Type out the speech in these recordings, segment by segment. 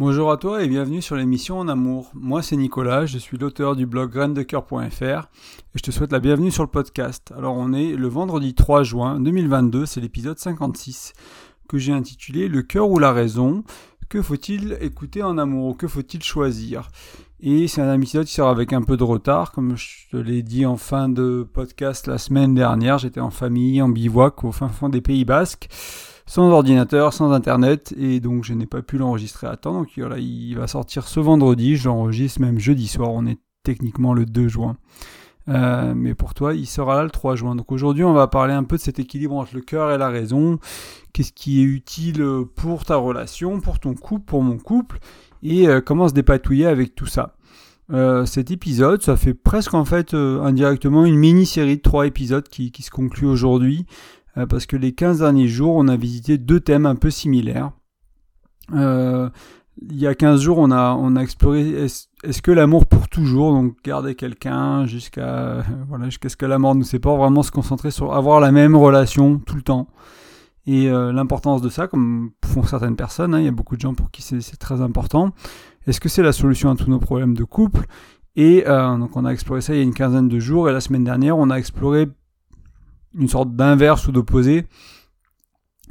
Bonjour à toi et bienvenue sur l'émission En Amour. Moi c'est Nicolas, je suis l'auteur du blog graindecoeur.fr et je te souhaite la bienvenue sur le podcast. Alors on est le vendredi 3 juin 2022, c'est l'épisode 56 que j'ai intitulé Le cœur ou la raison. Que faut-il écouter en amour ou que faut-il choisir? Et c'est un épisode qui sort avec un peu de retard, comme je te l'ai dit en fin de podcast la semaine dernière, j'étais en famille, en bivouac au fin fond des Pays Basques sans ordinateur, sans internet, et donc je n'ai pas pu l'enregistrer à temps. Donc voilà, il va sortir ce vendredi, je l'enregistre même jeudi soir, on est techniquement le 2 juin. Euh, mais pour toi, il sera là le 3 juin. Donc aujourd'hui, on va parler un peu de cet équilibre entre le cœur et la raison. Qu'est-ce qui est utile pour ta relation, pour ton couple, pour mon couple, et euh, comment se dépatouiller avec tout ça. Euh, cet épisode, ça fait presque en fait indirectement une mini-série de trois épisodes qui, qui se conclut aujourd'hui. Euh, parce que les 15 derniers jours, on a visité deux thèmes un peu similaires. Euh, il y a 15 jours, on a, on a exploré est-ce, que l'amour pour toujours, donc garder quelqu'un jusqu'à voilà, ce que la mort nous sépare, vraiment se concentrer sur avoir la même relation tout le temps. Et euh, l'importance de ça, comme font certaines personnes, hein, il y a beaucoup de gens pour qui c'est, très important. Est-ce que c'est la solution à tous nos problèmes de couple? Et donc on a exploré ça il y a une quinzaine de jours, et la semaine dernière, on a exploré une sorte d'inverse ou d'opposé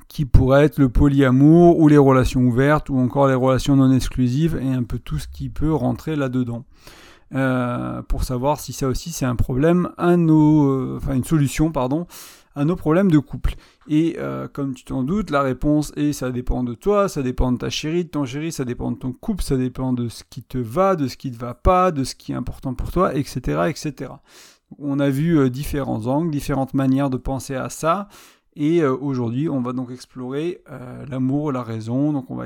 qui pourrait être le polyamour ou les relations ouvertes ou encore les relations non exclusives et un peu tout ce qui peut rentrer là-dedans. Euh, pour savoir si ça aussi c'est un problème à nos, euh, enfin une solution pardon, à nos problèmes de couple. Et euh, comme tu t'en doutes, la réponse est ça dépend de toi, ça dépend de ta chérie, de ton chéri, ça dépend de ton couple, ça dépend de ce qui te va, de ce qui te va pas, de ce qui est important pour toi, etc., etc. On a vu euh, différents angles, différentes manières de penser à ça. Et euh, aujourd'hui, on va donc explorer euh, l'amour, la raison. Donc, on va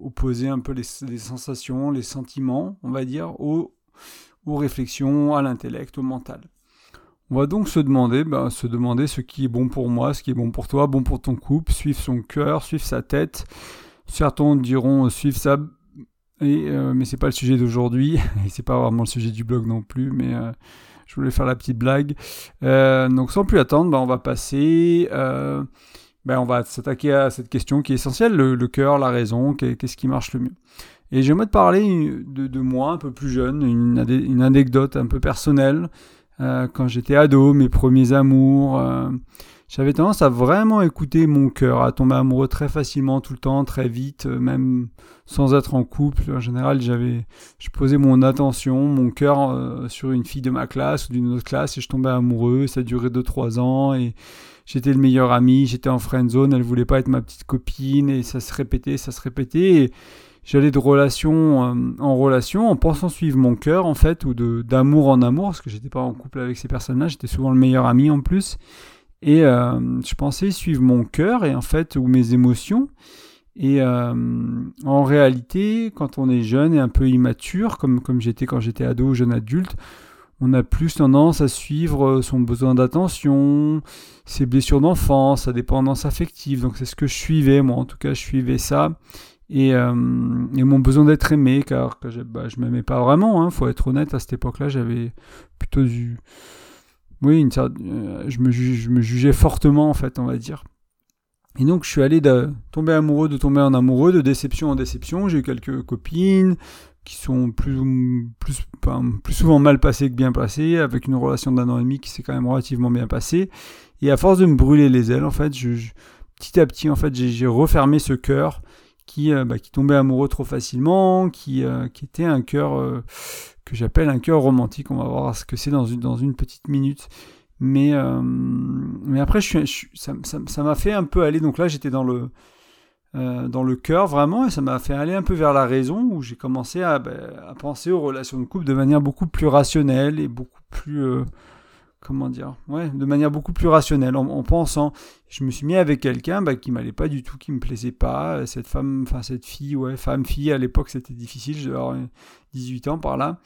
opposer un peu les, sensations, les sentiments, on va dire, aux, réflexions, à l'intellect, au mental. On va donc se demander, ben, se demander ce qui est bon pour moi, ce qui est bon pour toi, bon pour ton couple, suivre son cœur, suivre sa tête. Certains diront suivre sa et, mais c'est pas le sujet d'aujourd'hui et c'est pas vraiment le sujet du blog non plus mais je voulais faire la petite blague. Euh, donc sans plus attendre, bah, on va passer. Euh, bah, on va s'attaquer à cette question qui est essentielle, le, cœur, la raison, qu'est-ce qui marche le mieux. Et j'aimerais te parler de, moi un peu plus jeune, une, anecdote un peu personnelle. Euh, quand j'étais ado, mes premiers amours, j'avais tendance à vraiment écouter mon cœur, à tomber amoureux très facilement, tout le temps, très vite, euh, même sans être en couple. En général, j'avais, je posais mon attention, mon cœur euh, sur une fille de ma classe ou d'une autre classe et je tombais amoureux. Ça durait 2-3 ans et j'étais le meilleur ami, j'étais en friend zone, elle voulait pas être ma petite copine et ça se répétait, ça se répétait. Et j'allais de relation euh, en relation en pensant suivre mon cœur en fait ou de d'amour en amour parce que j'étais pas en couple avec ces personnes-là, j'étais souvent le meilleur ami en plus. Et euh, je pensais suivre mon cœur et en fait, ou mes émotions. Et euh, en réalité, quand on est jeune et un peu immature, comme, comme j'étais quand j'étais ado ou jeune adulte, on a plus tendance à suivre son besoin d'attention, ses blessures d'enfance, sa dépendance affective. Donc c'est ce que je suivais, moi en tout cas, je suivais ça. Et, euh, mon besoin d'être aimé, car je, ne bah, m'aimais pas vraiment, il hein, faut être honnête, à cette époque-là, j'avais plutôt du oui, une euh, je, me je me jugeais fortement, en fait, on va dire. Et donc, je suis allé de tomber amoureux, de tomber en amoureux, de déception en déception. J'ai eu quelques copines qui sont plus, plus, plus souvent mal passées que bien passées, avec une relation d'un an et demi qui s'est quand même relativement bien passée. Et à force de me brûler les ailes, en fait, je, petit à petit, en fait, j'ai refermé ce cœur qui, euh, bah, qui tombait amoureux trop facilement, qui, euh, qui était un cœur que j'appelle un cœur romantique. On va voir ce que c'est dans une, dans une petite minute. Mais, euh, mais après, ça m'a fait un peu aller. Donc là, j'étais dans le, euh, dans le cœur vraiment, et ça m'a fait aller un peu vers la raison, où j'ai commencé à, ben, penser aux relations de couple de manière beaucoup plus rationnelle et beaucoup plus. Euh, comment dire Ouais, de manière beaucoup plus rationnelle, en, pensant. Je me suis mis avec quelqu'un bah, qui m'allait pas du tout, qui me plaisait pas. Cette femme, enfin cette fille, ouais, femme-fille, à l'époque c'était difficile, je devais avoir 18 ans par là.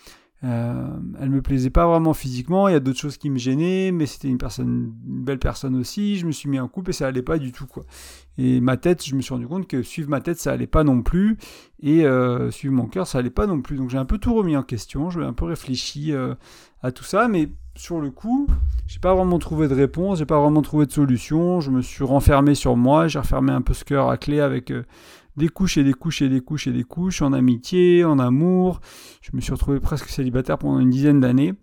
Euh, elle me plaisait pas vraiment physiquement, il y a d'autres choses qui me gênaient, mais c'était une personne, une belle personne aussi. Je me suis mis en couple et ça allait pas du tout quoi. Et ma tête, je me suis rendu compte que suivre ma tête ça allait pas non plus, et euh, suivre mon cœur ça allait pas non plus. Donc j'ai un peu tout remis en question, j'ai un peu réfléchi euh, à tout ça, mais sur le coup, j'ai pas vraiment trouvé de réponse, j'ai pas vraiment trouvé de solution. Je me suis renfermé sur moi, j'ai refermé un peu ce cœur à clé avec des couches et des couches et des couches et des couches en amitié, en amour. Je me suis retrouvé presque célibataire pendant une dizaine d'années.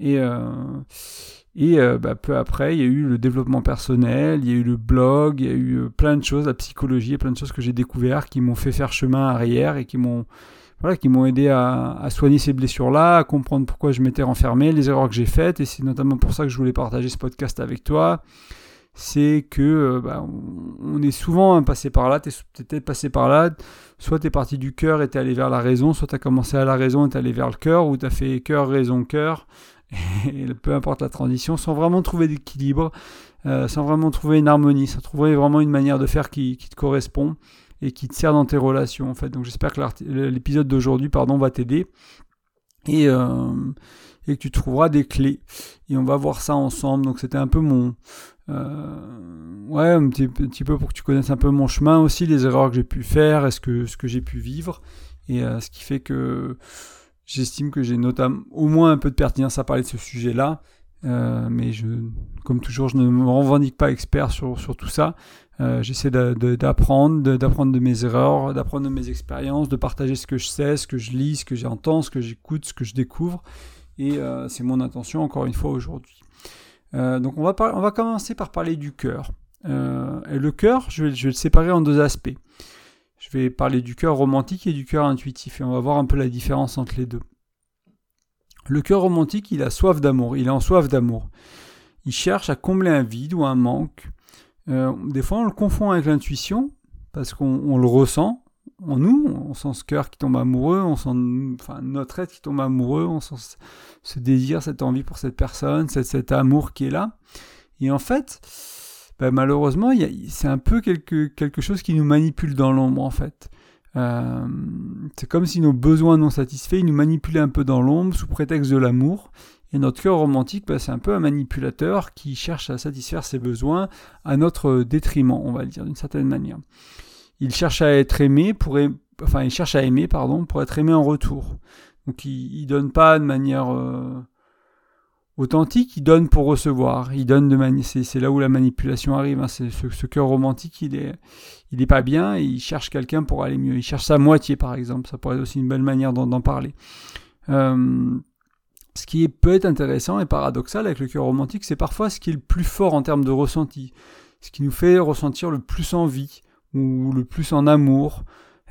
Et, euh, euh, bah, peu après, il y a eu le développement personnel, il y a eu le blog, il y a eu euh, plein de choses, la psychologie, plein de choses que j'ai découvert qui m'ont fait faire chemin arrière et qui m'ont voilà, qui m'ont aidé à, soigner ces blessures-là, à comprendre pourquoi je m'étais renfermé, les erreurs que j'ai faites, et c'est notamment pour ça que je voulais partager ce podcast avec toi. C'est que euh, bah, on est souvent passé par là, tu es peut-être passé par là, soit tu es parti du cœur et tu es allé vers la raison, soit tu as commencé à la raison et tu es allé vers le cœur, ou tu as fait cœur, raison, cœur, et peu importe la transition, sans vraiment trouver d'équilibre, euh, sans vraiment trouver une harmonie, sans trouver vraiment une manière de faire qui, te correspond et qui te sert dans tes relations en fait. Donc j'espère que l'épisode d'aujourd'hui pardon va t'aider et, euh, et que tu trouveras des clés et on va voir ça ensemble. Donc c'était un peu mon euh, ouais un petit, peu pour que tu connaisses un peu mon chemin aussi, les erreurs que j'ai pu faire, est ce que ce que j'ai pu vivre et ce qui fait que J'estime que j'ai notamment au moins un peu de pertinence à parler de ce sujet-là, euh, mais je, comme toujours, je ne me revendique pas expert sur, sur tout ça. Euh, j'essaie d'apprendre, d'apprendre de mes erreurs, d'apprendre de mes expériences, de partager ce que je sais, ce que je lis, ce que j'entends, ce que j'écoute, ce que je découvre. Et euh, c'est mon intention, encore une fois, aujourd'hui. donc on va, on va commencer par parler du cœur. et le cœur, je vais, je vais le séparer en deux aspects. Je vais parler du cœur romantique et du cœur intuitif et on va voir un peu la différence entre les deux. Le cœur romantique, il a soif d'amour, il est en soif d'amour. Il cherche à combler un vide ou un manque. Euh, des fois, on le confond avec l'intuition parce qu'on le ressent en nous, on sent ce cœur qui tombe amoureux, on sent notre être qui tombe amoureux, on sent ce désir, cette envie pour cette personne, cet, cet amour qui est là. Et en fait, bah, malheureusement, c'est un peu quelque, quelque chose qui nous manipule dans l'ombre, en fait. Euh, c'est comme si nos besoins non satisfaits, ils nous manipulaient un peu dans l'ombre sous prétexte de l'amour. Et notre cœur romantique, bah, c'est un peu un manipulateur qui cherche à satisfaire ses besoins à notre détriment, on va le dire d'une certaine manière. Il cherche à être aimé pour, enfin, il cherche à aimer, pardon, pour être aimé en retour. Donc, il, ne donne pas de manière euh, authentique, il donne pour recevoir. Il donne de c'est, là où la manipulation arrive. Hein. C'est ce, cœur romantique, il est, il est pas bien et il cherche quelqu'un pour aller mieux. Il cherche sa moitié, par exemple. Ça pourrait être aussi une belle manière d'en, parler. Euh, ce qui peut être intéressant et paradoxal avec le cœur romantique, c'est parfois ce qui est le plus fort en termes de ressenti, ce qui nous fait ressentir le plus envie ou le plus en amour.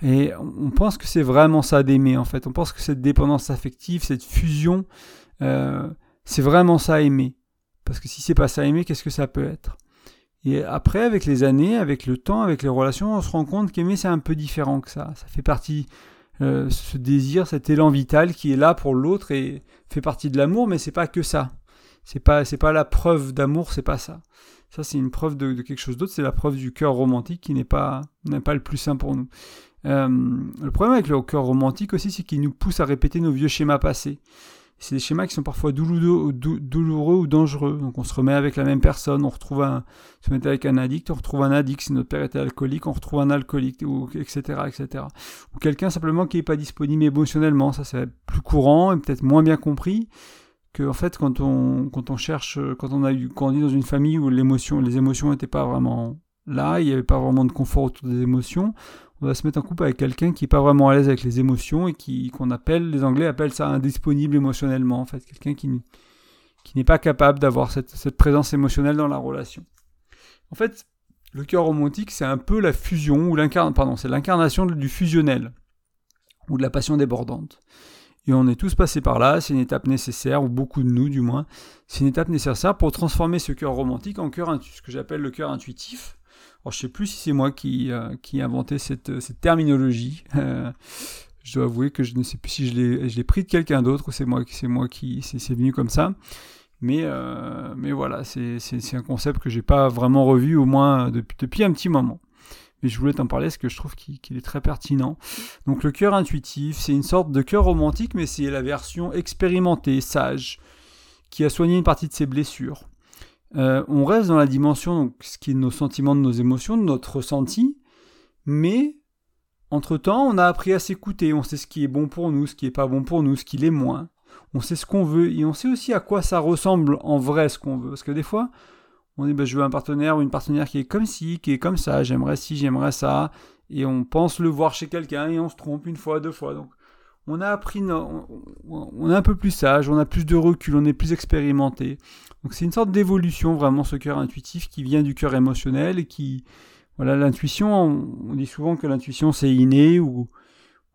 Et on pense que c'est vraiment ça d'aimer en fait. On pense que cette dépendance affective, cette fusion, euh, c'est vraiment ça aimer. Parce que si c'est pas ça aimer, qu'est-ce que ça peut être? Et après, avec les années, avec le temps, avec les relations, on se rend compte qu'aimer c'est un peu différent que ça. Ça fait partie, euh, ce désir, cet élan vital qui est là pour l'autre et fait partie de l'amour, mais c'est pas que ça. C'est pas, c'est pas la preuve d'amour, c'est pas ça. Ça, c'est une preuve de, quelque chose d'autre. C'est la preuve du cœur romantique qui n'est pas, n'est pas le plus sain pour nous. Euh, le problème avec le cœur romantique aussi, c'est qu'il nous pousse à répéter nos vieux schémas passés c'est des schémas qui sont parfois douloureux, ou dangereux. Donc on se remet avec la même personne, on retrouve un, se met avec un addict, on retrouve un addict, si notre père était alcoolique, on retrouve un alcoolique, etc., etc. Ou quelqu'un simplement qui n'est pas disponible émotionnellement, ça c'est plus courant et peut-être moins bien compris que en fait quand on, quand on cherche, quand on a eu, est dans une famille où l'émotion, les émotions n'étaient pas vraiment là, il n'y avait pas vraiment de confort autour des émotions, on va se mettre en couple avec quelqu'un qui n'est pas vraiment à l'aise avec les émotions et qui qu'on appelle, les Anglais appellent ça indisponible émotionnellement, en fait, quelqu'un qui, qui n'est pas capable d'avoir cette, cette, présence émotionnelle dans la relation. En fait, le cœur romantique, c'est un peu la fusion, ou l'incarnation, pardon, c'est l'incarnation du fusionnel, ou de la passion débordante. Et on est tous passés par là, c'est une étape nécessaire, ou beaucoup de nous du moins, c'est une étape nécessaire pour transformer ce cœur romantique en cœur, ce que j'appelle le cœur intuitif, alors, je sais plus si c'est moi qui, euh, qui ai inventé cette, cette terminologie. Euh, je dois avouer que je ne sais plus si je l'ai pris de quelqu'un d'autre ou c'est moi, moi qui c'est venu comme ça. Mais, euh, mais voilà, c'est un concept que j'ai pas vraiment revu au moins depuis, depuis un petit moment. Mais je voulais t'en parler parce que je trouve qu'il est très pertinent. Donc le cœur intuitif, c'est une sorte de cœur romantique, mais c'est la version expérimentée, sage, qui a soigné une partie de ses blessures. Euh, on reste dans la dimension, donc, ce qui est nos sentiments, de nos émotions, de notre ressenti, mais entre-temps, on a appris à s'écouter, on sait ce qui est bon pour nous, ce qui est pas bon pour nous, ce qui l'est moins. On sait ce qu'on veut et on sait aussi à quoi ça ressemble en vrai ce qu'on veut. Parce que des fois, on dit bah, je veux un partenaire ou une partenaire qui est comme ci, qui est comme ça, j'aimerais ci, j'aimerais ça. et on pense le voir chez quelqu'un et on se trompe une fois, deux fois. Donc on a appris, on, est un peu plus sage, on a plus de recul, on est plus expérimenté. Donc c'est une sorte d'évolution vraiment ce cœur intuitif qui vient du cœur émotionnel et qui, voilà, l'intuition, on, dit souvent que l'intuition c'est inné ou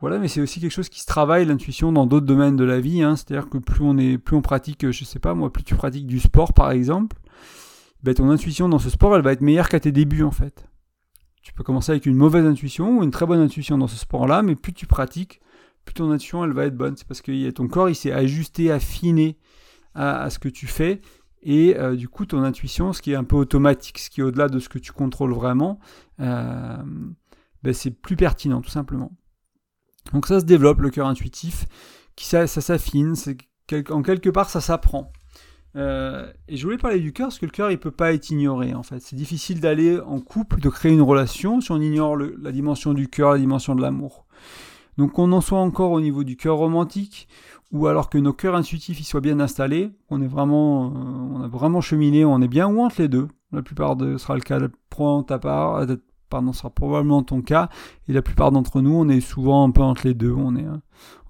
voilà, mais c'est aussi quelque chose qui se travaille l'intuition dans d'autres domaines de la vie. Hein. C'est-à-dire que plus on est, plus on pratique, je sais pas moi, plus tu pratiques du sport par exemple, ben, ton intuition dans ce sport elle va être meilleure qu'à tes débuts en fait. Tu peux commencer avec une mauvaise intuition ou une très bonne intuition dans ce sport-là, mais plus tu pratiques, plus ton intuition elle va être bonne. C'est parce que ton corps il s'est ajusté, affiné à, ce que tu fais. Et euh, du coup, ton intuition, ce qui est un peu automatique, ce qui est au-delà de ce que tu contrôles vraiment, euh, ben, c'est plus pertinent, tout simplement. Donc ça se développe, le cœur intuitif, qui ça, s'affine, en quelque part ça s'apprend. Euh, et je voulais parler du cœur parce que le cœur il peut pas être ignoré en fait. C'est difficile d'aller en couple, de créer une relation si on ignore la dimension du cœur, la dimension de l'amour. Donc qu'on en soit encore au niveau du cœur romantique ou alors que nos cœurs intuitifs ils soient bien installés, on est vraiment, euh, on a vraiment cheminé, on est bien ou entre les deux. La plupart de sera le cas. Prends ta part, euh, pardon, sera probablement ton cas. Et la plupart d'entre nous, on est souvent un peu entre les deux. On est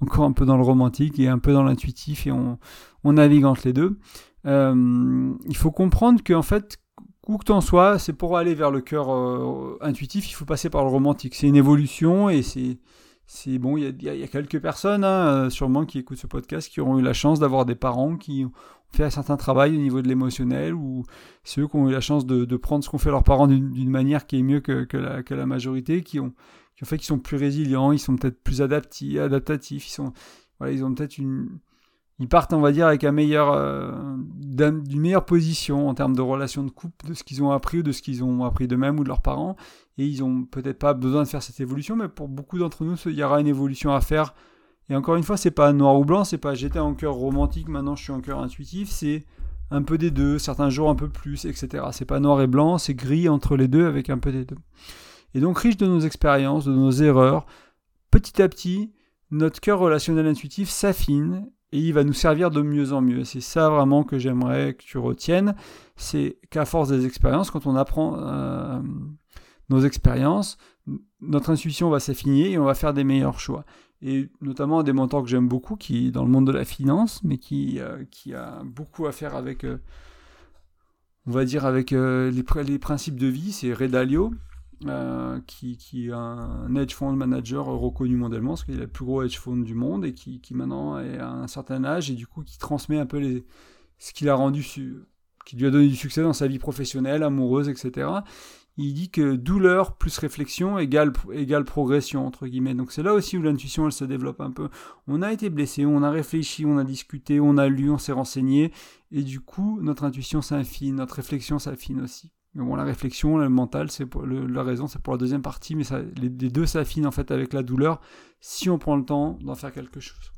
encore un peu dans le romantique et un peu dans l'intuitif et on, navigue entre les deux. Euh, il faut comprendre qu'en fait, où que t'en sois, c'est pour aller vers le cœur euh, intuitif, il faut passer par le romantique. C'est une évolution et c'est c'est bon, il y, y a, quelques personnes, hein, euh, sûrement, qui écoutent ce podcast, qui auront eu la chance d'avoir des parents qui ont fait un certain travail au niveau de l'émotionnel, ou ceux qui ont eu la chance de, prendre ce qu'ont fait leurs parents d'une manière qui est mieux que, la, majorité, qui ont, fait qu'ils sont plus résilients, ils sont peut-être plus adaptatifs, ils, sont, ils ont peut-être une, ils partent, on va dire, avec un meilleur, euh, d'une meilleure position en termes de relations de couple, de ce qu'ils ont appris ou de ce qu'ils ont appris d'eux-mêmes ou de leurs parents. Et ils ont peut-être pas besoin de faire cette évolution, mais pour beaucoup d'entre nous, il y aura une évolution à faire. Et encore une fois, c'est pas noir ou blanc, c'est pas j'étais en cœur romantique, maintenant je suis en cœur intuitif, c'est un peu des deux, certains jours un peu plus, etc. C'est pas noir et blanc, c'est gris entre les deux avec un peu des deux. Et donc riche de nos expériences, de nos erreurs, petit à petit, notre cœur relationnel intuitif s'affine et il va nous servir de mieux en mieux. C'est ça vraiment que j'aimerais que tu retiennes, c'est qu'à force des expériences, quand on apprend euh, nos expériences, notre intuition va s'affiner et on va faire des meilleurs choix. Et notamment des mentors que j'aime beaucoup, qui est dans le monde de la finance, mais qui, euh, qui a beaucoup à faire avec, euh, on va dire, avec les, les, principes de vie, c'est Ray Dalio, euh, qui, qui, est un hedge fund manager reconnu mondialement, parce qu'il est le plus gros hedge fund du monde et qui, qui, maintenant est à un certain âge et du coup qui transmet un peu les, ce qu'il a rendu, qui lui a donné du succès dans sa vie professionnelle, amoureuse, etc. Il dit que douleur plus réflexion égale, progression, entre guillemets. Donc c'est là aussi où l'intuition, elle se développe un peu. On a été blessé, on a réfléchi, on a discuté, on a lu, on s'est renseigné, et du coup, notre intuition s'affine, notre réflexion s'affine aussi. Mais bon, la réflexion, le mental, c'est la raison, c'est pour la deuxième partie, mais ça, les, deux s'affinent en fait avec la douleur si on prend le temps d'en faire quelque chose.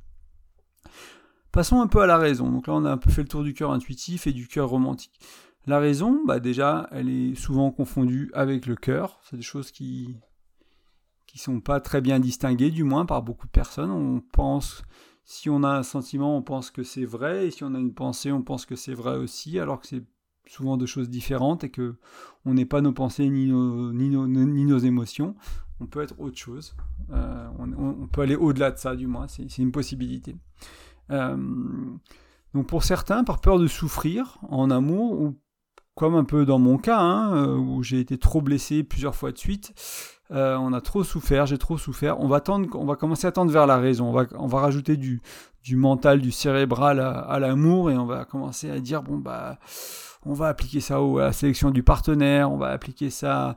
Passons un peu à la raison. Donc là, on a un peu fait le tour du cœur intuitif et du cœur romantique. La raison, bah déjà, elle est souvent confondue avec le cœur. C'est des choses qui qui sont pas très bien distinguées, du moins par beaucoup de personnes. On pense, si on a un sentiment, on pense que c'est vrai, et si on a une pensée, on pense que c'est vrai aussi, alors que c'est souvent de choses différentes et que on n'est pas nos pensées ni nos, ni, ni nos émotions. On peut être autre chose. Euh, on, peut aller au-delà de ça, du moins. C'est une possibilité. Euh, donc pour certains, par peur de souffrir en amour, ou comme un peu dans mon cas, hein, euh, où j'ai été trop blessé plusieurs fois de suite, on a trop souffert, j'ai trop souffert. On va on va commencer à tendre vers la raison. On va, on va rajouter du, du mental, du cérébral à, à l'amour, et on va commencer à dire bon bah on va appliquer ça à la sélection du partenaire, on va appliquer ça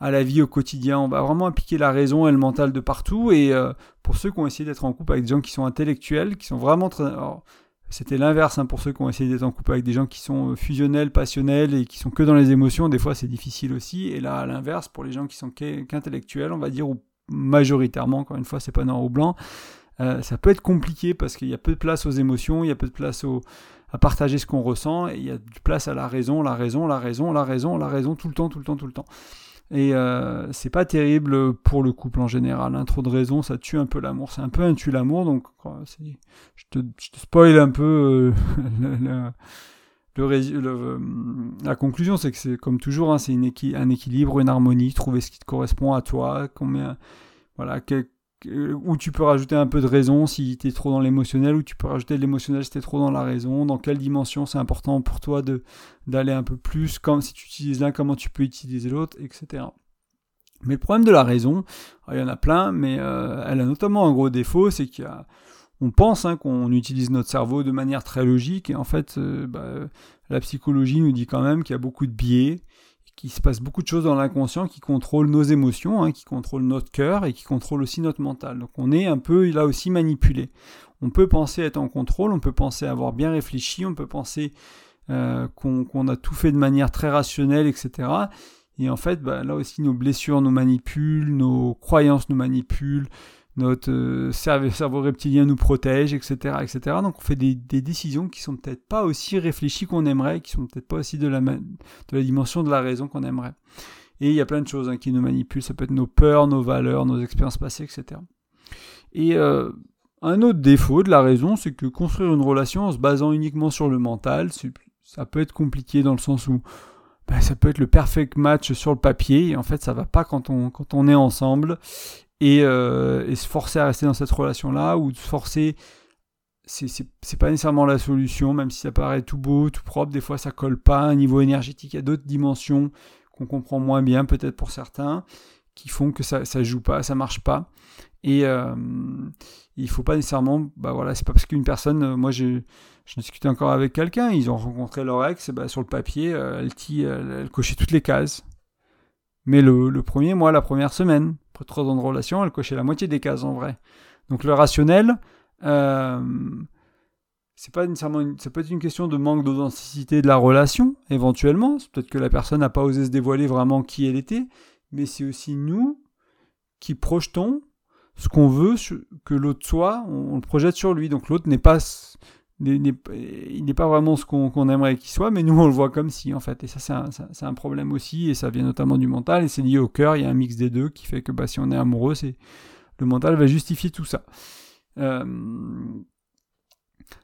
à la vie au quotidien, on va vraiment appliquer la raison et le mental de partout. Et euh, pour ceux qui ont essayé d'être en couple avec des gens qui sont intellectuels, qui sont vraiment très... C'était l'inverse hein, pour ceux qui ont essayé d'être en couple avec des gens qui sont euh, fusionnels, passionnels et qui sont que dans les émotions. Des fois, c'est difficile aussi. Et là, à l'inverse, pour les gens qui sont qu'intellectuels, on va dire, ou majoritairement, encore une fois, c'est pas noir ou blanc, euh, ça peut être compliqué parce qu'il y a peu de place aux émotions, il y a peu de place à partager ce qu'on ressent, et il y a du place à la raison, la raison, la raison, la raison, la raison, tout le temps, tout le temps, tout le temps. Et euh, c'est pas terrible pour le couple en général. Hein. Trop de raisons, ça tue un peu l'amour. C'est un peu un tue l'amour, donc je te, je spoil un peu euh, le, la conclusion, c'est que c'est comme toujours, hein, c'est un équilibre, une harmonie, trouver ce qui te correspond à toi, combien, voilà, où tu peux rajouter un peu de raison si tu es trop dans l'émotionnel, ou tu peux rajouter de l'émotionnel si tu es trop dans la raison, dans quelle dimension c'est important pour toi d'aller un peu plus, si tu utilises l'un, comment tu peux utiliser l'autre, etc. Mais le problème de la raison, il y en a plein, mais euh, elle a notamment un gros défaut, c'est qu'il y a on pense hein, qu'on utilise notre cerveau de manière très logique, et en fait, euh, bah, la psychologie nous dit quand même qu'il y a beaucoup de biais, qu'il se passe beaucoup de choses dans l'inconscient qui contrôlent nos émotions, hein, qui contrôlent notre cœur et qui contrôlent aussi notre mental. Donc on est un peu là aussi manipulé. On peut penser être en contrôle, on peut penser avoir bien réfléchi, on peut penser euh, qu'on a tout fait de manière très rationnelle, etc. Et en fait, bah, là aussi, nos blessures nous manipulent, nos croyances nous manipulent, notre euh, cerveau, reptilien nous protège, etc., etc. Donc on fait des, décisions qui sont peut-être pas aussi réfléchies qu'on aimerait, qui sont peut-être pas aussi de la, dimension de la raison qu'on aimerait. Et il y a plein de choses hein, qui nous manipulent, ça peut être nos peurs, nos valeurs, nos expériences passées, etc. Et euh, un autre défaut de la raison, c'est que construire une relation en se basant uniquement sur le mental, ça peut être compliqué dans le sens où ben, ça peut être le perfect match sur le papier, et en fait ça va pas quand on, quand on est ensemble, euh, et, se forcer à rester dans cette relation-là, ou se forcer, c'est pas nécessairement la solution, même si ça paraît tout beau, tout propre, des fois ça colle pas, un niveau énergétique, il y a d'autres dimensions qu'on comprend moins bien, peut-être pour certains, qui font que ça, ça joue pas, ça marche pas. Et euh, il faut pas nécessairement, bah voilà, c'est pas parce qu'une personne, euh, moi j'ai je discutais encore avec quelqu'un, ils ont rencontré leur ex, bah, sur le papier, elle, elle, elle, cochait toutes les cases. Mais le, premier mois, la première semaine, après trois ans de relation, elle cochait la moitié des cases en vrai. Donc le rationnel, euh, c'est pas nécessairement une, ça peut être une question de manque d'authenticité de la relation, éventuellement. C'est peut-être que la personne n'a pas osé se dévoiler vraiment qui elle était, mais c'est aussi nous qui projetons ce qu'on veut que l'autre soit, on, le projette sur lui. Donc l'autre n'est pas il n'est pas vraiment ce qu'on aimerait qu'il soit, mais nous on le voit comme si en fait. Et ça c'est un, problème aussi, et ça vient notamment du mental, et c'est lié au cœur, il y a un mix des deux qui fait que bah, si on est amoureux, le mental va justifier tout ça. Euh,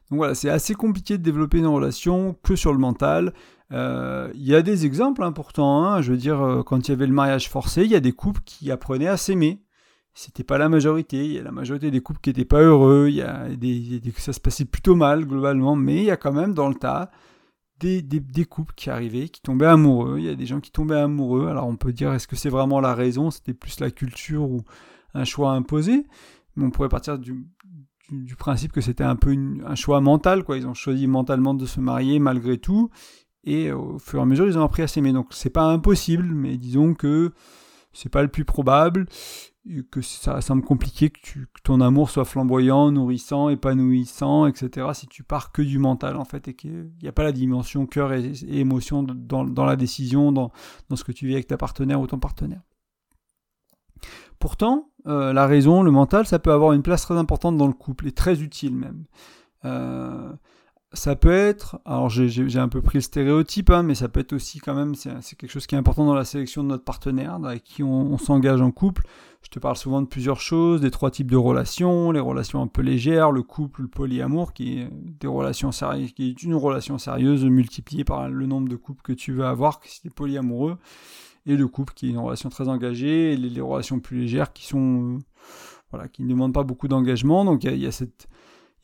donc voilà, c'est assez compliqué de développer une relation que sur le mental. Euh, il y a des exemples importants, hein. je veux dire, euh, quand il y avait le mariage forcé, il y a des couples qui apprenaient à s'aimer c'était pas la majorité. Il y a la majorité des couples qui n'étaient pas heureux. Il y a des, ça se passait plutôt mal globalement, mais il y a quand même dans le tas des, des, couples qui arrivaient, qui tombaient amoureux. Il y a des gens qui tombaient amoureux. Alors on peut dire est-ce que c'est vraiment la raison? C'était plus la culture ou un choix imposé? Mais on pourrait partir du, du, principe que c'était un peu un choix mental. Quoi. Ils ont choisi mentalement de se marier malgré tout. Et au fur et à mesure, ils ont appris à s'aimer. Donc c'est pas impossible, mais disons que c'est pas le plus probable que ça semble compliqué que, tu, que, ton amour soit flamboyant, nourrissant, épanouissant, etc. Si tu pars que du mental en fait et qu'il n'y a pas la dimension cœur et, émotion dans, la décision, dans, dans, ce que tu vis avec ta partenaire ou ton partenaire. Pourtant, euh, la raison, le mental, ça peut avoir une place très importante dans le couple et très utile même. Euh, ça peut être, alors j'ai un peu pris le stéréotype, hein, mais ça peut être aussi quand même, c'est quelque chose qui est important dans la sélection de notre partenaire, avec qui on, s'engage en couple. Je te parle souvent de plusieurs choses, des trois types de relations, les relations un peu légères, le couple, le polyamour, qui est des relations sérieuses, qui est une relation sérieuse multipliée par le nombre de couples que tu veux avoir si tu es polyamoureux, et le couple qui est une relation très engagée, et les, relations plus légères qui sont, euh, voilà, qui ne demandent pas beaucoup d'engagement. Donc il y, y a cette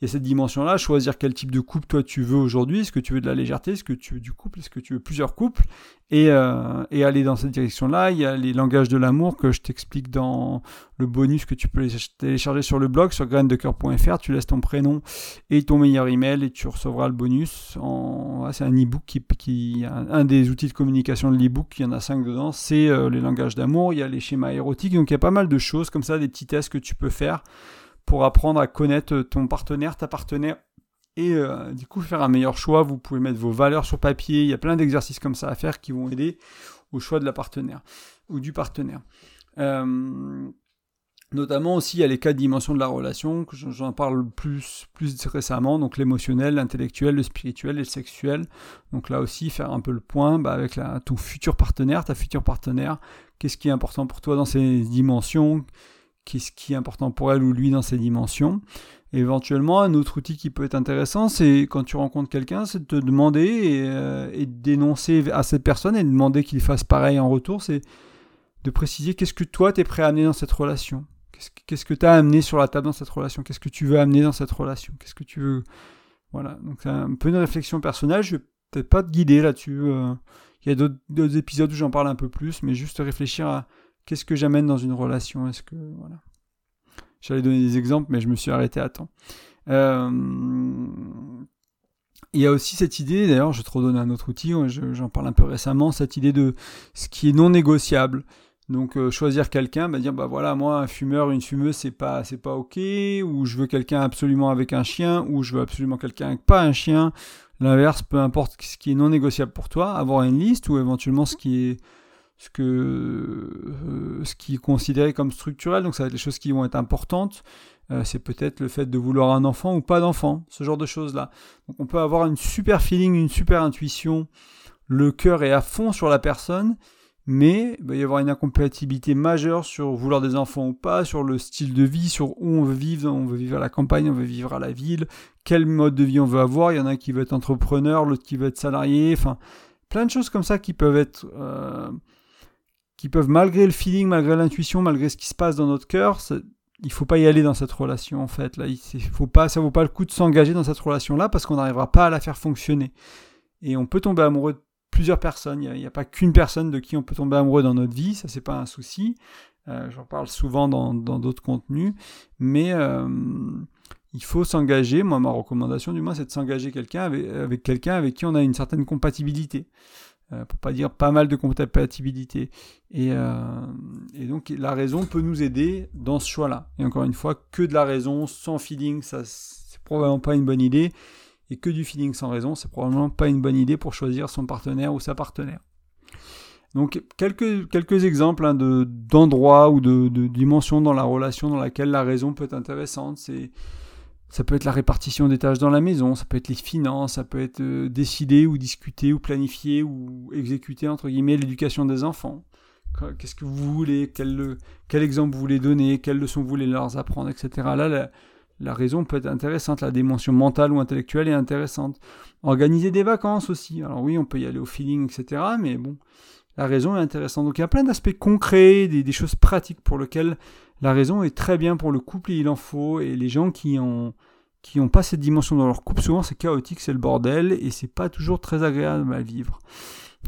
il y a cette dimension-là, choisir quel type de couple toi tu veux aujourd'hui, est-ce que tu veux de la légèreté, est-ce que tu veux du couple, est-ce que tu veux plusieurs couples, et, euh, et aller dans cette direction-là. Il y a les langages de l'amour que je t'explique dans le bonus que tu peux télécharger sur le blog, sur graindecoeur.fr, tu laisses ton prénom et ton meilleur email et tu recevras le bonus. En... c'est un e-book qui, qui un des outils de communication de l'e-book, il y en a cinq dedans, c'est euh, les langages d'amour, il y a les schémas érotiques, donc il y a pas mal de choses comme ça, des petits tests que tu peux faire pour apprendre à connaître ton partenaire, ta partenaire, et euh, du coup faire un meilleur choix. Vous pouvez mettre vos valeurs sur papier. Il y a plein d'exercices comme ça à faire qui vont aider au choix de la partenaire ou du partenaire. Euh, notamment aussi, il y a les quatre dimensions de la relation, que j'en parle plus, plus récemment, donc l'émotionnel, l'intellectuel, le spirituel et le sexuel. Donc là aussi, faire un peu le point bah, avec la, ton futur partenaire, ta future partenaire, qu'est-ce qui est important pour toi dans ces dimensions, qu'est-ce qui est important pour elle ou lui dans ces dimensions. éventuellement, un autre outil qui peut être intéressant, c'est quand tu rencontres quelqu'un, c'est de te demander et, euh, dénoncer à cette personne et de demander qu'il fasse pareil en retour, c'est de préciser qu'est-ce que toi tu es prêt à amener dans cette relation. Qu'est-ce que tu as amené sur la table dans cette relation? Qu'est-ce que tu veux amener dans cette relation? Qu'est-ce que tu veux? Voilà, donc c'est un peu une réflexion personnelle. Je vais peut-être pas te guider là-dessus. Euh. Il y a d'autres épisodes où j'en parle un peu plus, mais juste réfléchir à qu'est-ce que j'amène dans une relation? Est-ce que voilà. J'allais donner des exemples, mais je me suis arrêté à temps. Euh, il y a aussi cette idée, d'ailleurs, je te redonner un autre outil, j'en parle un peu récemment, cette idée de ce qui est non négociable. Donc euh, choisir quelqu'un, bah, dire bah voilà moi un fumeur, une fumeuse c'est pas c'est pas ok, ou je veux quelqu'un absolument avec un chien, ou je veux absolument quelqu'un avec pas un chien. L'inverse, peu importe ce qui est non négociable pour toi, avoir une liste ou éventuellement ce qui est ce que euh, ce qui est considéré comme structurel, donc ça va être les choses qui vont être importantes. Euh, c'est peut-être le fait de vouloir un enfant ou pas d'enfant, ce genre de choses là. Donc on peut avoir une super feeling, une super intuition, le cœur est à fond sur la personne, mais il va y avoir une incompatibilité majeure sur vouloir des enfants ou pas, sur le style de vie, sur où on veut vivre, on veut vivre à la campagne, on veut vivre à la ville, quel mode de vie on veut avoir, il y en a qui veut être entrepreneur, l'autre qui veut être salarié, enfin plein de choses comme ça qui peuvent être euh, qui peuvent, malgré le feeling, malgré l'intuition, malgré ce qui se passe dans notre cœur, il faut pas y aller dans cette relation en fait. Là, il faut pas, ça vaut pas le coup de s'engager dans cette relation-là parce qu'on n'arrivera pas à la faire fonctionner. Et on peut tomber amoureux de plusieurs personnes. Il n'y a, pas qu'une personne de qui on peut tomber amoureux dans notre vie. Ça, c'est pas un souci. Euh, j'en parle souvent dans d'autres contenus, mais euh, il faut s'engager. Moi, ma recommandation, du moins, c'est de s'engager quelqu'un avec quelqu'un avec qui on a une certaine compatibilité. Euh, pour pas dire pas mal de compatibilité. Et, euh, et, donc la raison peut nous aider dans ce choix-là. Et encore une fois, que de la raison sans feeling, ça c'est probablement pas une bonne idée. Et que du feeling sans raison, c'est probablement pas une bonne idée pour choisir son partenaire ou sa partenaire. Donc quelques, quelques exemples hein, de, d'endroits ou de, de dimensions dans la relation dans laquelle la raison peut être intéressante. C'est ça peut être la répartition des tâches dans la maison, ça peut être les finances, ça peut être euh, décider ou discuter ou planifier ou exécuter entre guillemets l'éducation des enfants. Qu'est-ce que vous voulez, quel, quel, exemple vous voulez donner, quelles leçons vous voulez leur apprendre, etc. Là, la, la, raison peut être intéressante, la dimension mentale ou intellectuelle est intéressante. Organiser des vacances aussi. Alors oui, on peut y aller au feeling, etc. Mais bon, la raison est intéressante. Donc il y a plein d'aspects concrets, des, des, choses pratiques pour lesquelles la raison est très bien pour le couple et il en faut. Et les gens qui ont qui n'ont pas cette dimension dans leur couple, souvent c'est chaotique, c'est le bordel et c'est pas toujours très agréable à vivre.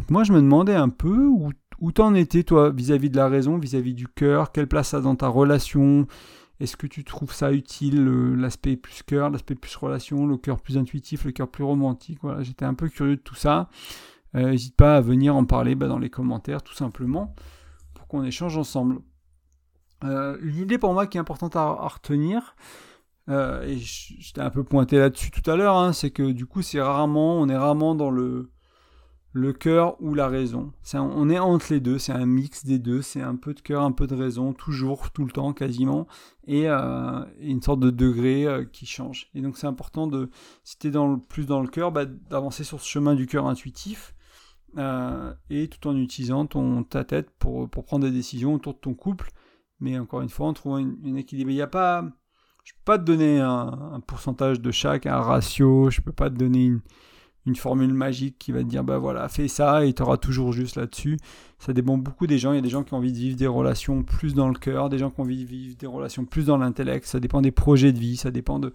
moi je me demandais un peu où, où t'en étais toi vis-à-vis de la raison, vis-à-vis du cœur, quelle place ça a dans ta relation, est-ce que tu trouves ça utile, l'aspect plus cœur, l'aspect plus relation, le cœur plus intuitif, le cœur plus romantique? Voilà, j'étais un peu curieux de tout ça. N'hésite pas à venir en parler bah, dans les commentaires, tout simplement, pour qu'on échange ensemble. Euh, une idée pour moi qui est importante à, retenir, euh, et j'étais un peu pointé là-dessus tout à l'heure, hein, c'est que du coup c'est rarement, on est rarement dans le, cœur ou la raison. on est entre les deux, c'est un mix des deux, c'est un peu de cœur, un peu de raison, toujours, tout le temps, quasiment, et, euh, une sorte de degré qui change. Et donc c'est important de, si tu es plus dans le cœur, bah, d'avancer sur ce chemin du cœur intuitif, et tout en utilisant ta tête pour prendre des décisions autour de ton couple mais encore une fois, en trouvant une, équilibre. Il n'y a pas. Je ne peux pas te donner un, pourcentage de chaque, un ratio, je ne peux pas te donner une, formule magique qui va te dire bah voilà, fais ça et tu auras toujours juste là-dessus. Ça dépend beaucoup des gens. Il y a des gens qui ont envie de vivre des relations plus dans le cœur, des gens qui ont envie de vivre des relations plus dans l'intellect. Ça dépend des projets de vie, ça dépend de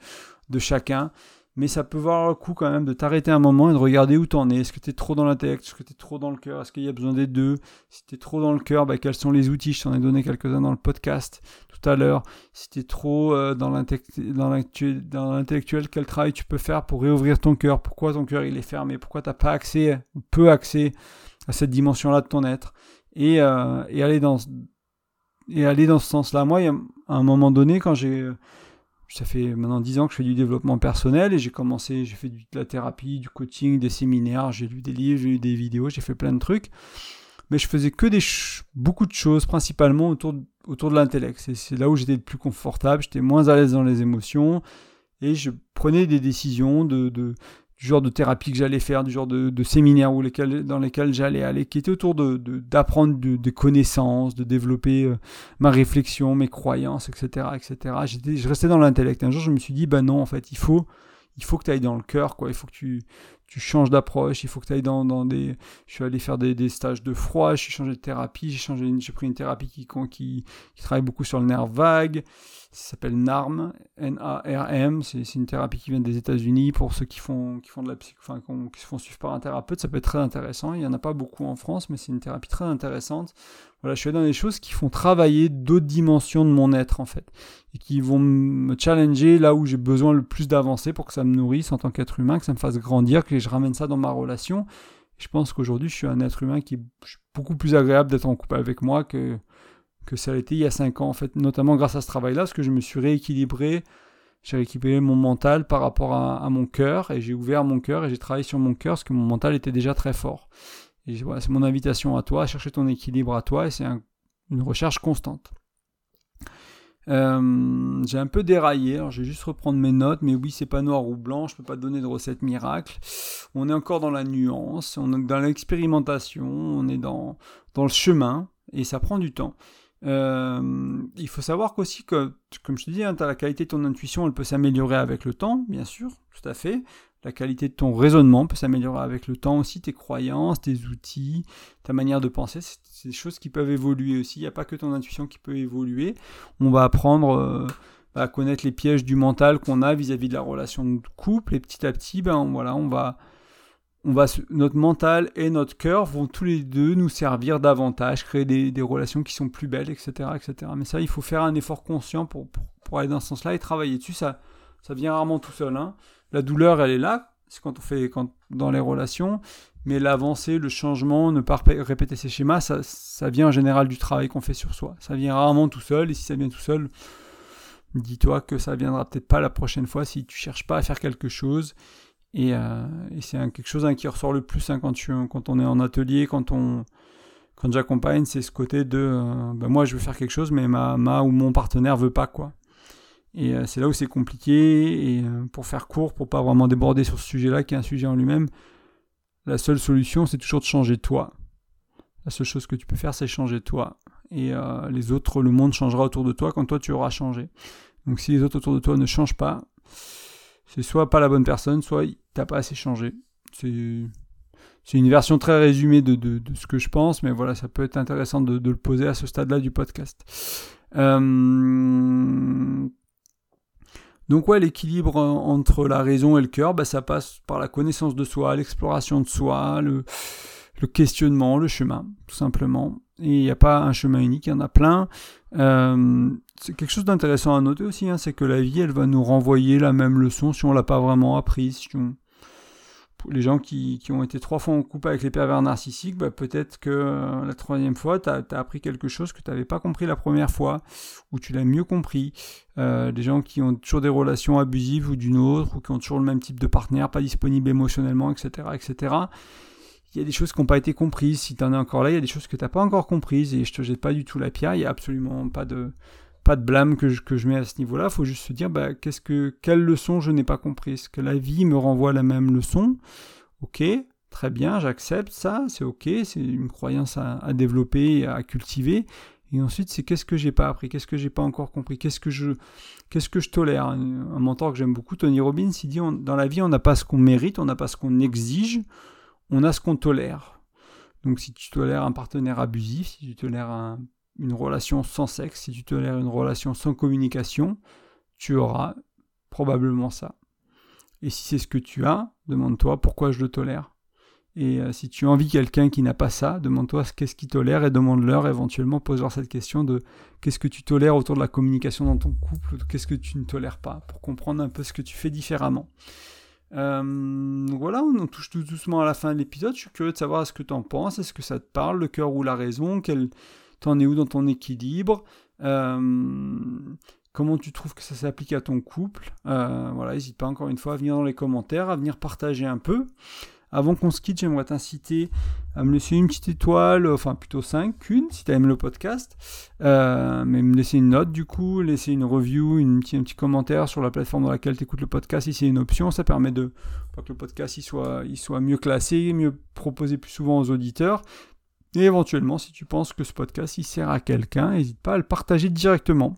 chacun mais ça peut valoir le coup quand même de t'arrêter un moment et de regarder où t'en es. Est-ce que tu es trop dans l'intellect? Est-ce que tu es trop dans le cœur? Est-ce qu'il y a besoin des deux? Si tu es trop dans le cœur, bah, quels sont les outils? Je t'en ai donné quelques-uns dans le podcast tout à l'heure. Si tu es trop euh, dans l'intellectuel, quel travail tu peux faire pour réouvrir ton cœur? Pourquoi ton cœur est fermé? Pourquoi tu n'as pas accès peu accès à cette dimension-là de ton être? Et, euh, et, aller dans, et aller dans ce sens-là. Moi, il y a un moment donné, quand j'ai ça fait maintenant 10 ans que je fais du développement personnel et j'ai commencé, j'ai fait de la thérapie, du coaching, des séminaires, j'ai lu des livres, j'ai lu des vidéos, j'ai fait plein de trucs. Mais je faisais que des beaucoup de choses, principalement autour de, autour de l'intellect. C'est là où j'étais le plus confortable, j'étais moins à l'aise dans les émotions et je prenais des décisions de, de du genre de thérapie que j'allais faire, du genre de, de séminaires dans lesquels j'allais aller, qui était autour d'apprendre des connaissances, de développer euh, ma réflexion, mes croyances, etc. etc. Je restais dans l'intellect. Un jour, je me suis dit, bah non, en fait, il faut, il faut que tu ailles dans le cœur, quoi. Il faut que tu, tu changes d'approche, il faut que tu ailles dans, des... Je suis allé faire des, stages de froid, j'ai changé de thérapie, j'ai, changé, j'ai pris une thérapie qui, travaille beaucoup sur le nerf vague, ça s'appelle NARM, N-A-R-M. C'est une thérapie qui vient des États-Unis pour ceux qui font, qui font de la enfin, qui se font suivre par un thérapeute. Ça peut être très intéressant. Il n'y en a pas beaucoup en France, mais c'est une thérapie très intéressante. Voilà, je suis dans des choses qui font travailler d'autres dimensions de mon être, en fait. Et qui vont me challenger là où j'ai besoin le plus d'avancer pour que ça me nourrisse en tant qu'être humain, que ça me fasse grandir, que je ramène ça dans ma relation. je pense qu'aujourd'hui, je suis un être humain qui est beaucoup plus agréable d'être en couple avec moi que que ça a été il y a 5 ans, en fait, notamment grâce à ce travail-là, parce que je me suis rééquilibré, j'ai rééquilibré mon mental par rapport à, mon cœur, et j'ai ouvert mon cœur, et j'ai travaillé sur mon cœur, parce que mon mental était déjà très fort. Et c'est mon invitation à toi, à chercher ton équilibre à toi, et c'est une recherche constante. Euh, j'ai un peu déraillé, alors je vais juste reprendre mes notes, mais oui, c'est pas noir ou blanc, je peux pas donner de recette miracle. On est encore dans la nuance, on est dans l'expérimentation, on est dans, dans le chemin, et ça prend du temps. Euh, il faut savoir qu'aussi que, comme je te dis, hein, la qualité de ton intuition, elle peut s'améliorer avec le temps, bien sûr, tout à fait. La qualité de ton raisonnement peut s'améliorer avec le temps aussi, tes croyances, tes outils, ta manière de penser, c'est des choses qui peuvent évoluer aussi. Il n'y a pas que ton intuition qui peut évoluer. On va apprendre euh, à connaître les pièges du mental qu'on a vis-à-vis de la relation de couple, et petit à petit, ben voilà, on va on va, notre mental et notre cœur vont tous les deux nous servir davantage, créer des, relations qui sont plus belles, etc., etc. Mais ça, il faut faire un effort conscient pour, pour, aller dans ce sens-là et travailler dessus. Ça, ça vient rarement tout seul. Hein. La douleur, elle est là, c'est quand on fait quand, dans les relations, mais l'avancée, le changement, ne pas répéter ces schémas, ça, ça vient en général du travail qu'on fait sur soi. Ça vient rarement tout seul, et si ça vient tout seul, dis-toi que ça viendra peut-être pas la prochaine fois si tu cherches pas à faire quelque chose euh, et, c'est quelque chose hein, qui ressort le plus hein, quand, quand, on est en atelier, quand, on, quand j'accompagne, c'est ce côté de euh, ben moi je veux faire quelque chose, mais ma, ma ou mon partenaire veut pas quoi. Et euh, c'est là où c'est compliqué. Et pour faire court, pour pas vraiment déborder sur ce sujet-là, qui est un sujet en lui-même, la seule solution, c'est toujours de changer toi. La seule chose que tu peux faire, c'est changer toi. Et les autres, le monde changera autour de toi quand toi tu auras changé. Donc si les autres autour de toi ne changent pas, c'est soit pas la bonne personne, soit t'as pas assez changé. C'est une version très résumée de, ce que je pense, mais voilà, ça peut être intéressant de, de le poser à ce stade-là du podcast. Euh... Donc ouais, l'équilibre entre la raison et le cœur, bah, ça passe par la connaissance de soi, l'exploration de soi, le, questionnement, le chemin, tout simplement. Et il n'y a pas un chemin unique, il y en a plein. Euh, c'est quelque chose d'intéressant à noter aussi, hein, c'est que la vie, elle va nous renvoyer la même leçon si on l'a pas vraiment apprise. Les gens qui, ont été trois fois en couple avec les pervers narcissiques, bah, peut-être que euh, la troisième fois, tu as, appris quelque chose que tu n'avais pas compris la première fois, ou tu l'as mieux compris. Euh, des gens qui ont toujours des relations abusives ou d'une autre, ou qui ont toujours le même type de partenaire, pas disponible émotionnellement, etc. etc il y a des choses qui n'ont pas été comprises. Si tu en es encore là, il y a des choses que tu n'as pas encore comprises et je te jette pas du tout la pierre. Il n'y a absolument pas de, pas de blâme que je, que je mets à ce niveau-là. Il faut juste se dire, bah, qu'est-ce que, quelle leçon je n'ai pas comprise? Que la vie me renvoie la même leçon? Ok, très bien, j'accepte ça, c'est ok, c'est une croyance à, à, développer, à cultiver. Et ensuite, c'est qu'est-ce que j'ai pas appris, qu'est-ce que j'ai pas encore compris, qu'est-ce que je, qu'est-ce que je tolère? Un, mentor que j'aime beaucoup, Tony Robbins, il dit dans la vie, on n'a pas ce qu'on mérite, on n'a pas ce qu'on exige, on a ce qu'on tolère. Donc si tu tolères un partenaire abusif, si tu tolères une relation sans sexe, si tu tolères une relation sans communication, tu auras probablement ça. Et si c'est ce que tu as, demande-toi pourquoi je le tolère. Et euh, si tu envies quelqu'un qui n'a pas ça, demande-toi qu'est-ce qu'il tolère et demande-leur éventuellement, pose-leur cette question de qu'est-ce que tu tolères autour de la communication dans ton couple, qu'est-ce que tu ne tolères pas, pour comprendre un peu ce que tu fais différemment. Euh, voilà, on touche tout doucement à la fin de l'épisode. Je suis curieux de savoir ce que tu en penses. Est-ce que ça te parle, le cœur ou la raison? Quel... T'en es où dans ton équilibre? Euh, Comment tu trouves que ça s'applique à ton couple? Euh, Voilà, n'hésite pas encore une fois à venir dans les commentaires, à venir partager un peu, Avant qu'on se quitte, j'aimerais t'inciter à me laisser une petite étoile, enfin plutôt 5, qu'une, si tu aimes le podcast. Euh, mais me laisser une note du coup, laisser une review, une, un petit commentaire sur la plateforme dans laquelle tu écoutes le podcast, si c'est une option, ça permet de que le podcast il soit, il soit mieux classé, mieux proposé plus souvent aux auditeurs. Et éventuellement, si tu penses que ce podcast il sert à quelqu'un, n'hésite pas à le partager directement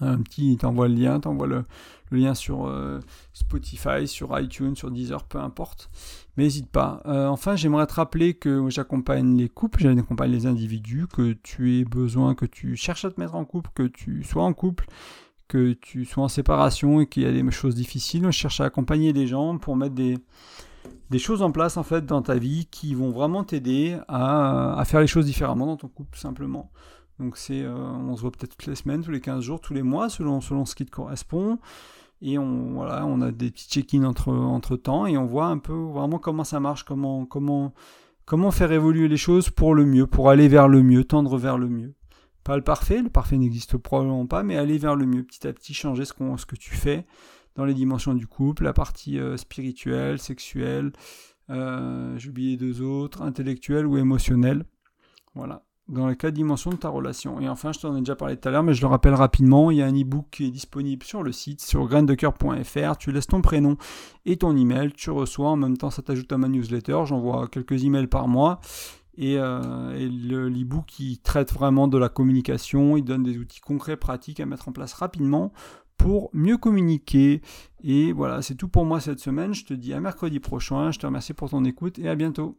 un petit, t'envoie le lien, t'envoie le, lien sur euh, Spotify, sur iTunes, sur Deezer, peu importe. Mais n'hésite pas. Euh, enfin, j'aimerais te rappeler que j'accompagne les couples, j'accompagne les individus, que tu aies besoin, que tu cherches à te mettre en couple, que tu sois en couple, que tu sois en séparation et qu'il y a des choses difficiles. Je cherche à accompagner les gens pour mettre des, des choses en place en fait dans ta vie qui vont vraiment t'aider à, à faire les choses différemment dans ton couple, simplement. Donc c'est, euh, on se voit peut-être toutes les semaines, tous les 15 jours, tous les mois, selon, selon ce qui te correspond. Et on, voilà, on a des petits check-ins entre, entre temps et on voit un peu vraiment comment ça marche, comment, comment, comment faire évoluer les choses pour le mieux, pour aller vers le mieux, tendre vers le mieux. Pas le parfait, le parfait n'existe probablement pas, mais aller vers le mieux, petit à petit changer ce, qu'on, ce que tu fais dans les dimensions du couple, la partie euh, spirituelle, sexuelle, euh, j'ai oublié deux autres, intellectuelle ou émotionnelle. Voilà dans les quatre dimensions de ta relation. Et enfin, je t'en ai déjà parlé tout à l'heure, mais je le rappelle rapidement, il y a un e-book qui est disponible sur le site, sur graindecoeur.fr. Tu laisses ton prénom et ton email, tu reçois, en même temps ça t'ajoute à ma newsletter, j'envoie quelques emails par mois. Et, euh, l'e-book qui traite vraiment de la communication, il donne des outils concrets, pratiques à mettre en place rapidement pour mieux communiquer. Et voilà, c'est tout pour moi cette semaine. Je te dis à mercredi prochain. Je te remercie pour ton écoute et à bientôt.